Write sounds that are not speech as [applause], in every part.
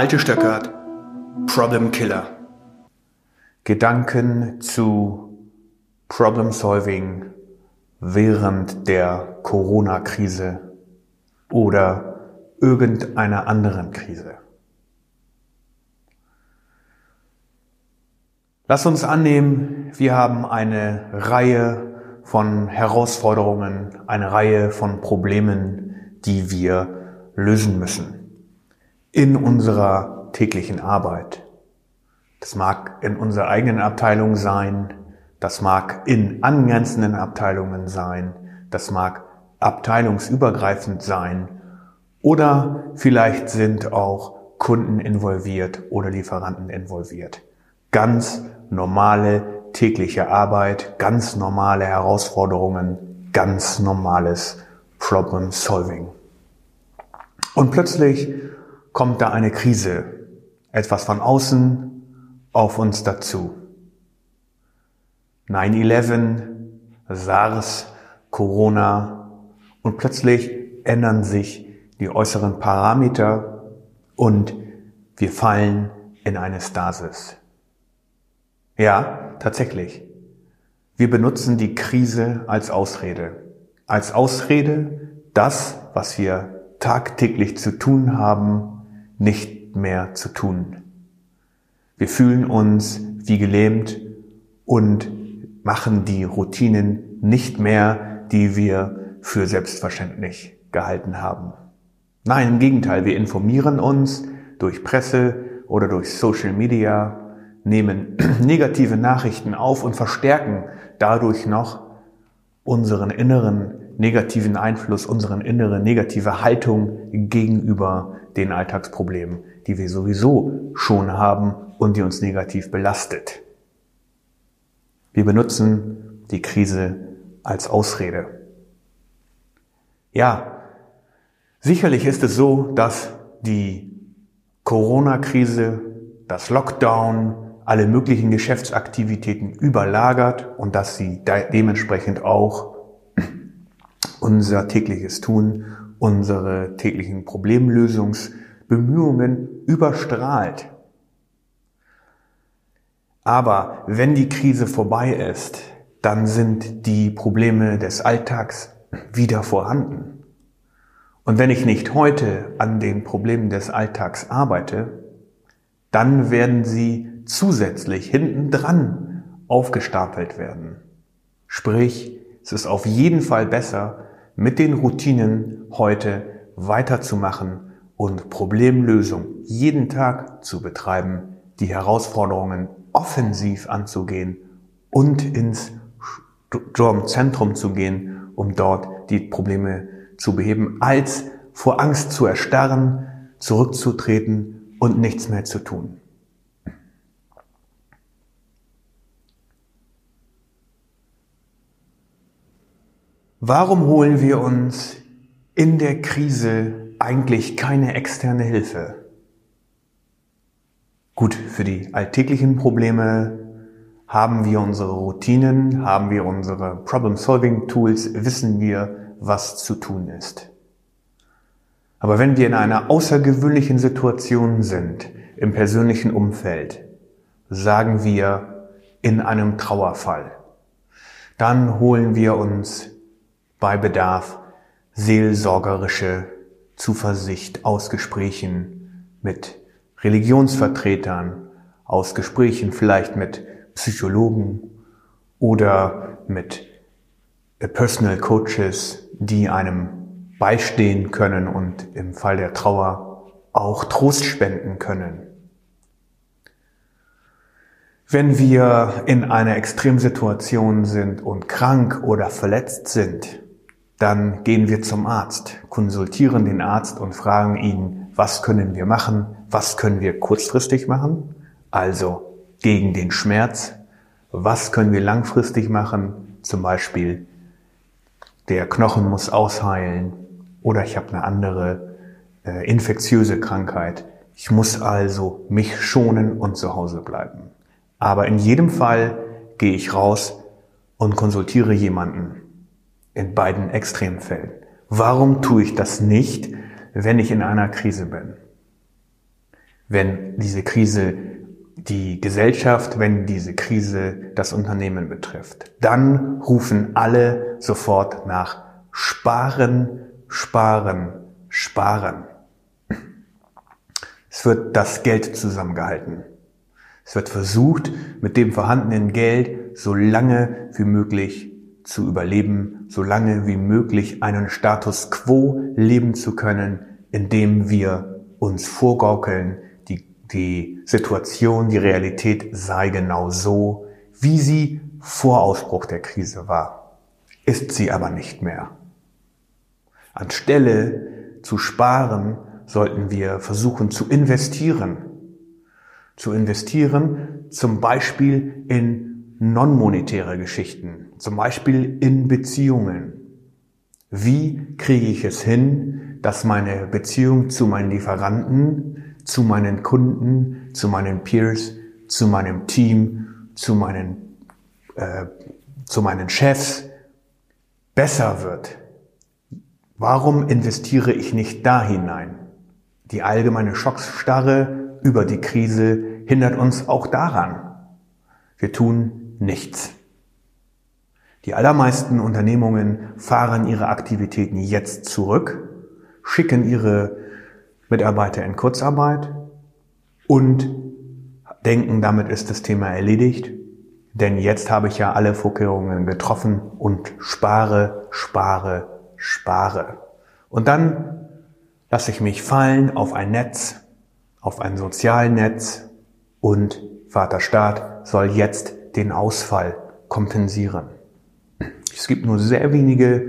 Malte Stöckert, Problem Killer. Gedanken zu Problem Solving während der Corona-Krise oder irgendeiner anderen Krise. Lass uns annehmen, wir haben eine Reihe von Herausforderungen, eine Reihe von Problemen, die wir lösen müssen in unserer täglichen Arbeit. Das mag in unserer eigenen Abteilung sein, das mag in angrenzenden Abteilungen sein, das mag abteilungsübergreifend sein oder vielleicht sind auch Kunden involviert oder Lieferanten involviert. Ganz normale tägliche Arbeit, ganz normale Herausforderungen, ganz normales Problem Solving. Und plötzlich kommt da eine Krise, etwas von außen auf uns dazu. 9-11, SARS, Corona und plötzlich ändern sich die äußeren Parameter und wir fallen in eine Stasis. Ja, tatsächlich. Wir benutzen die Krise als Ausrede. Als Ausrede, das, was wir tagtäglich zu tun haben, nicht mehr zu tun. Wir fühlen uns wie gelähmt und machen die Routinen nicht mehr, die wir für selbstverständlich gehalten haben. Nein, im Gegenteil, wir informieren uns durch Presse oder durch Social Media, nehmen [clears throat] negative Nachrichten auf und verstärken dadurch noch unseren inneren negativen Einfluss, unseren innere negative Haltung gegenüber den Alltagsproblemen, die wir sowieso schon haben und die uns negativ belastet. Wir benutzen die Krise als Ausrede. Ja, sicherlich ist es so, dass die Corona-Krise, das Lockdown, alle möglichen Geschäftsaktivitäten überlagert und dass sie dementsprechend auch unser tägliches Tun, unsere täglichen Problemlösungsbemühungen überstrahlt. Aber wenn die Krise vorbei ist, dann sind die Probleme des Alltags wieder vorhanden. Und wenn ich nicht heute an den Problemen des Alltags arbeite, dann werden sie zusätzlich hintendran aufgestapelt werden. Sprich, es ist auf jeden Fall besser, mit den Routinen heute weiterzumachen und Problemlösung jeden Tag zu betreiben, die Herausforderungen offensiv anzugehen und ins Sturmzentrum zu gehen, um dort die Probleme zu beheben, als vor Angst zu erstarren, zurückzutreten und nichts mehr zu tun. Warum holen wir uns in der Krise eigentlich keine externe Hilfe? Gut, für die alltäglichen Probleme haben wir unsere Routinen, haben wir unsere Problem-Solving-Tools, wissen wir, was zu tun ist. Aber wenn wir in einer außergewöhnlichen Situation sind, im persönlichen Umfeld, sagen wir in einem Trauerfall, dann holen wir uns bei Bedarf seelsorgerische Zuversicht aus Gesprächen mit Religionsvertretern, aus Gesprächen vielleicht mit Psychologen oder mit Personal Coaches, die einem beistehen können und im Fall der Trauer auch Trost spenden können. Wenn wir in einer Extremsituation sind und krank oder verletzt sind, dann gehen wir zum Arzt, konsultieren den Arzt und fragen ihn, was können wir machen, was können wir kurzfristig machen, also gegen den Schmerz, was können wir langfristig machen, zum Beispiel der Knochen muss ausheilen oder ich habe eine andere äh, infektiöse Krankheit. Ich muss also mich schonen und zu Hause bleiben. Aber in jedem Fall gehe ich raus und konsultiere jemanden in beiden wenn diese Krise die Gesellschaft, wenn diese Krise das Unternehmen betrifft. Dann rufen alle sofort nach Sparen, Sparen, Sparen. Es wird das Geld zusammengehalten. Es wird versucht, mit dem vorhandenen Geld so lange wie möglich zu überleben, so lange wie möglich einen Status quo leben zu können, indem wir uns vorgaukeln, die, die Situation, die Realität sei genau so, wie sie vor Ausbruch der Krise war. Ist sie aber nicht mehr. Anstelle zu sparen, sollten wir versuchen zu investieren. Zu investieren zum Beispiel in non-monetäre Geschichten, zum Beispiel in Beziehungen. Wie kriege ich es hin, dass meine Beziehung zu meinen Lieferanten, zu meinen Kunden, zu meinen Peers, zu meinem Team, zu meinen, äh, zu meinen Chefs besser wird? Warum investiere ich nicht da hinein? Die allgemeine Schocksstarre über die Krise hindert uns auch daran. Wir tun nichts. Die allermeisten Unternehmungen fahren ihre Aktivitäten jetzt zurück, schicken ihre Mitarbeiter in Kurzarbeit und denken, damit ist das Thema erledigt, denn jetzt habe ich ja alle Vorkehrungen getroffen und spare, spare, spare. Und dann lasse ich mich fallen auf ein Netz, auf ein Sozialnetz und Vater Staat soll jetzt den Ausfall kompensieren. Es gibt nur sehr wenige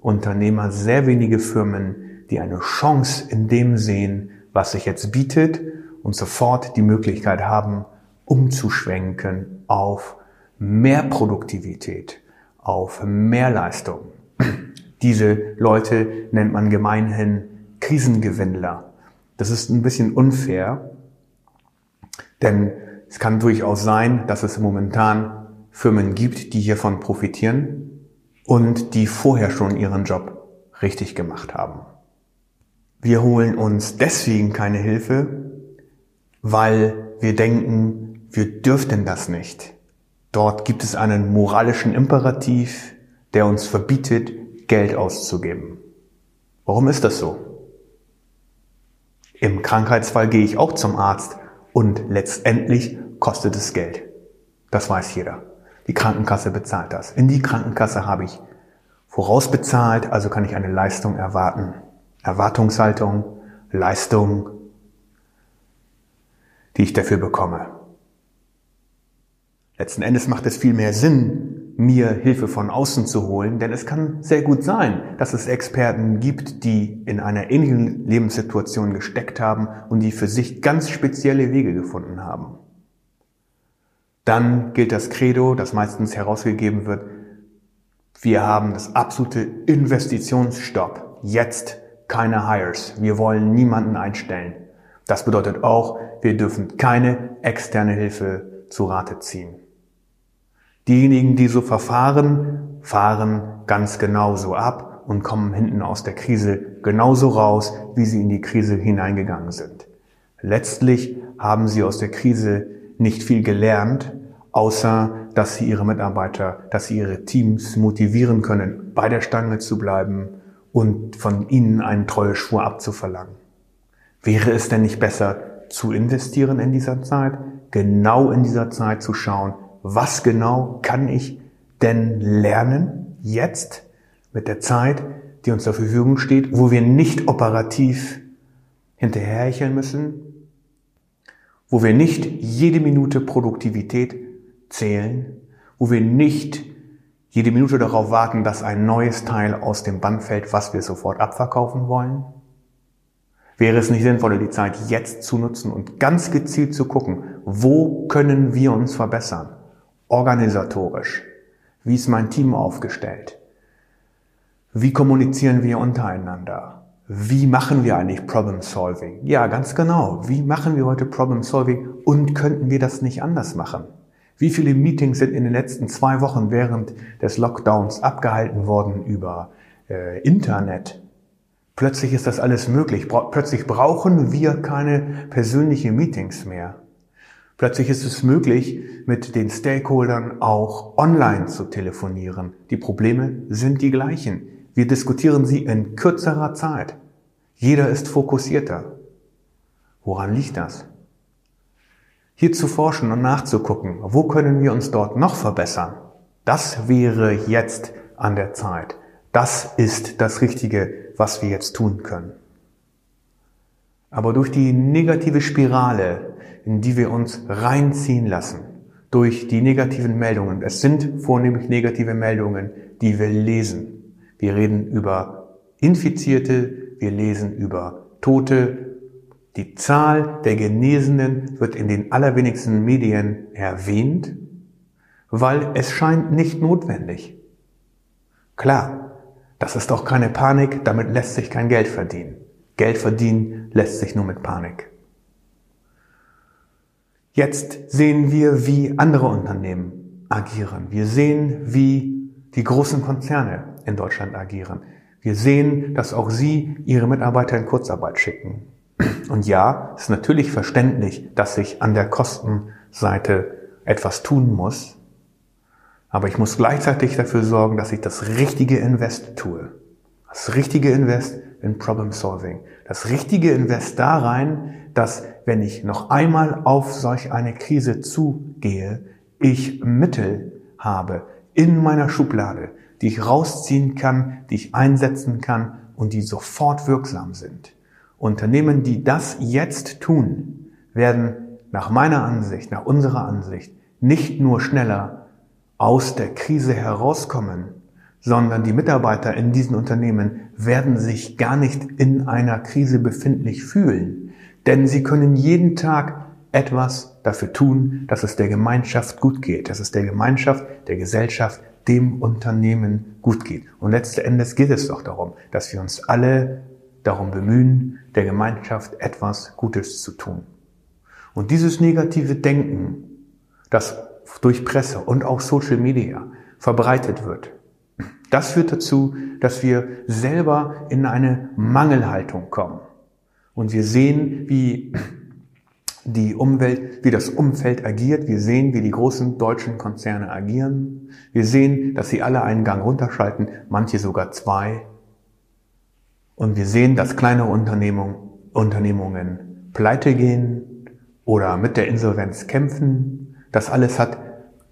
Unternehmer, sehr wenige Firmen, die eine Chance in dem sehen, was sich jetzt bietet und sofort die Möglichkeit haben, umzuschwenken auf mehr Produktivität, auf mehr Leistung. Diese Leute nennt man gemeinhin Krisengewinnler. Das ist ein bisschen unfair, denn es kann durchaus sein, dass es momentan Firmen gibt, die hiervon profitieren und die vorher schon ihren Job richtig gemacht haben. Wir holen uns deswegen keine Hilfe, weil wir denken, wir dürften das nicht. Dort gibt es einen moralischen Imperativ, der uns verbietet, Geld auszugeben. Warum ist das so? Im Krankheitsfall gehe ich auch zum Arzt und letztendlich kostet es Geld. Das weiß jeder. Die Krankenkasse bezahlt das. In die Krankenkasse habe ich vorausbezahlt, also kann ich eine Leistung erwarten. Erwartungshaltung, Leistung, die ich dafür bekomme. Letzten Endes macht es viel mehr Sinn, mir Hilfe von außen zu holen, denn es kann sehr gut sein, dass es Experten gibt, die in einer ähnlichen Lebenssituation gesteckt haben und die für sich ganz spezielle Wege gefunden haben. Dann gilt das Credo, das meistens herausgegeben wird, wir haben das absolute Investitionsstopp. Jetzt keine Hires. Wir wollen niemanden einstellen. Das bedeutet auch, wir dürfen keine externe Hilfe zu Rate ziehen. Diejenigen, die so verfahren, fahren ganz genauso ab und kommen hinten aus der Krise genauso raus, wie sie in die Krise hineingegangen sind. Letztlich haben sie aus der Krise nicht viel gelernt, außer dass sie ihre Mitarbeiter, dass sie ihre Teams motivieren können, bei der Stange zu bleiben und von ihnen einen Treueschwur abzuverlangen. Wäre es denn nicht besser zu investieren in dieser Zeit, genau in dieser Zeit zu schauen, was genau kann ich denn lernen jetzt mit der Zeit, die uns zur Verfügung steht, wo wir nicht operativ hinterherhecheln müssen, wo wir nicht jede Minute Produktivität zählen, wo wir nicht jede Minute darauf warten, dass ein neues Teil aus dem Band fällt, was wir sofort abverkaufen wollen? Wäre es nicht sinnvoller, die Zeit jetzt zu nutzen und ganz gezielt zu gucken, wo können wir uns verbessern? organisatorisch? Wie ist mein Team aufgestellt? Wie kommunizieren wir untereinander? Wie machen wir eigentlich Problem Solving? Ja, ganz genau. Wie machen wir heute Problem Solving und könnten wir das nicht anders machen? Wie viele Meetings sind in den letzten zwei Wochen während des Lockdowns abgehalten worden über äh, Internet? Plötzlich ist das alles möglich. Plötzlich brauchen wir keine persönlichen Meetings mehr. Plötzlich ist es möglich, mit den Stakeholdern auch online zu telefonieren. Die Probleme sind die gleichen. Wir diskutieren sie in kürzerer Zeit. Jeder ist fokussierter. Woran liegt das? Hier zu forschen und nachzugucken, wo können wir uns dort noch verbessern, das wäre jetzt an der Zeit. Das ist das Richtige, was wir jetzt tun können. Aber durch die negative Spirale, in die wir uns reinziehen lassen, durch die negativen Meldungen, es sind vornehmlich negative Meldungen, die wir lesen. Wir reden über Infizierte, wir lesen über Tote. Die Zahl der Genesenen wird in den allerwenigsten Medien erwähnt, weil es scheint nicht notwendig. Klar, das ist doch keine Panik, damit lässt sich kein Geld verdienen. Geld verdienen lässt sich nur mit Panik. Jetzt sehen wir, wie andere Unternehmen agieren. Wir sehen, wie die großen Konzerne in Deutschland agieren. Wir sehen, dass auch sie ihre Mitarbeiter in Kurzarbeit schicken. Und ja, ist natürlich verständlich, dass sich an der Kostenseite etwas tun muss. Aber ich muss gleichzeitig dafür sorgen, dass ich das richtige Invest tue. Das richtige Invest in Problem Solving. Das richtige Invest da rein, dass wenn ich noch einmal auf solch eine Krise zugehe, ich Mittel habe in meiner Schublade, die ich rausziehen kann, die ich einsetzen kann und die sofort wirksam sind. Unternehmen, die das jetzt tun, werden nach meiner Ansicht, nach unserer Ansicht nicht nur schneller aus der Krise herauskommen, sondern die Mitarbeiter in diesen Unternehmen werden sich gar nicht in einer Krise befindlich fühlen, denn sie können jeden Tag etwas dafür tun, dass es der Gemeinschaft gut geht, dass es der Gemeinschaft, der Gesellschaft, dem Unternehmen gut geht. Und letzten Endes geht es doch darum, dass wir uns alle darum bemühen, der Gemeinschaft etwas Gutes zu tun. Und dieses negative Denken, das durch Presse und auch Social Media verbreitet wird. Das führt dazu, dass wir selber in eine Mangelhaltung kommen. Und wir sehen, wie die Umwelt, wie das Umfeld agiert. Wir sehen, wie die großen deutschen Konzerne agieren. Wir sehen, dass sie alle einen Gang runterschalten, manche sogar zwei. Und wir sehen, dass kleine Unternehmungen, Unternehmungen pleite gehen oder mit der Insolvenz kämpfen. Das alles hat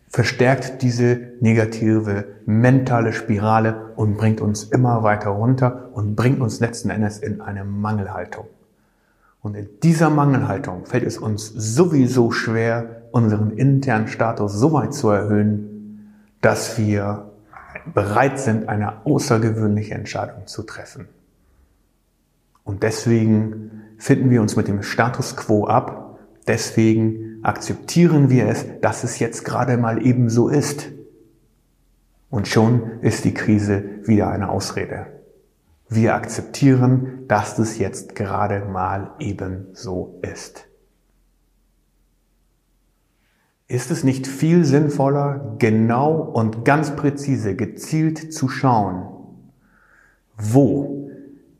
verstärkt diese negative mentale Spirale und bringt uns immer weiter runter und bringt uns letzten Endes in eine Mangelhaltung. Und in dieser Mangelhaltung fällt es uns sowieso schwer, unseren internen Status so weit zu erhöhen, dass wir bereit sind, eine außergewöhnliche Entscheidung zu treffen. Und deswegen finden wir uns mit dem Status quo ab. Deswegen akzeptieren wir es, dass es jetzt gerade mal eben so ist. Und schon ist die Krise wieder eine Ausrede. Wir akzeptieren, dass es jetzt gerade mal eben so ist. Ist es nicht viel sinnvoller, genau und ganz präzise, gezielt zu schauen, wo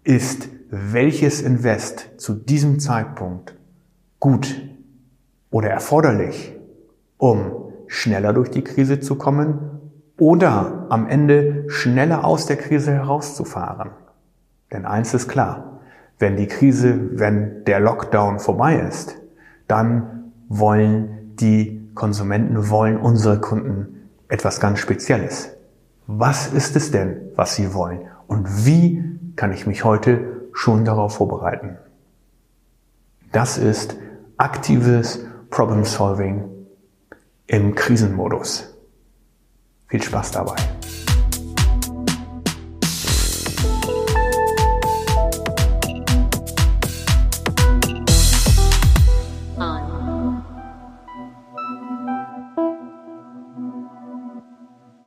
ist welches Invest zu diesem Zeitpunkt gut oder erforderlich, um schneller durch die Krise zu kommen oder am Ende schneller aus der Krise herauszufahren. Denn eins ist klar, wenn die Krise, wenn der Lockdown vorbei ist, dann wollen die Konsumenten, wollen unsere Kunden etwas ganz Spezielles. Was ist es denn, was sie wollen? Und wie kann ich mich heute schon darauf vorbereiten? Das ist aktives Problem Solving im Krisenmodus. Viel Spaß dabei.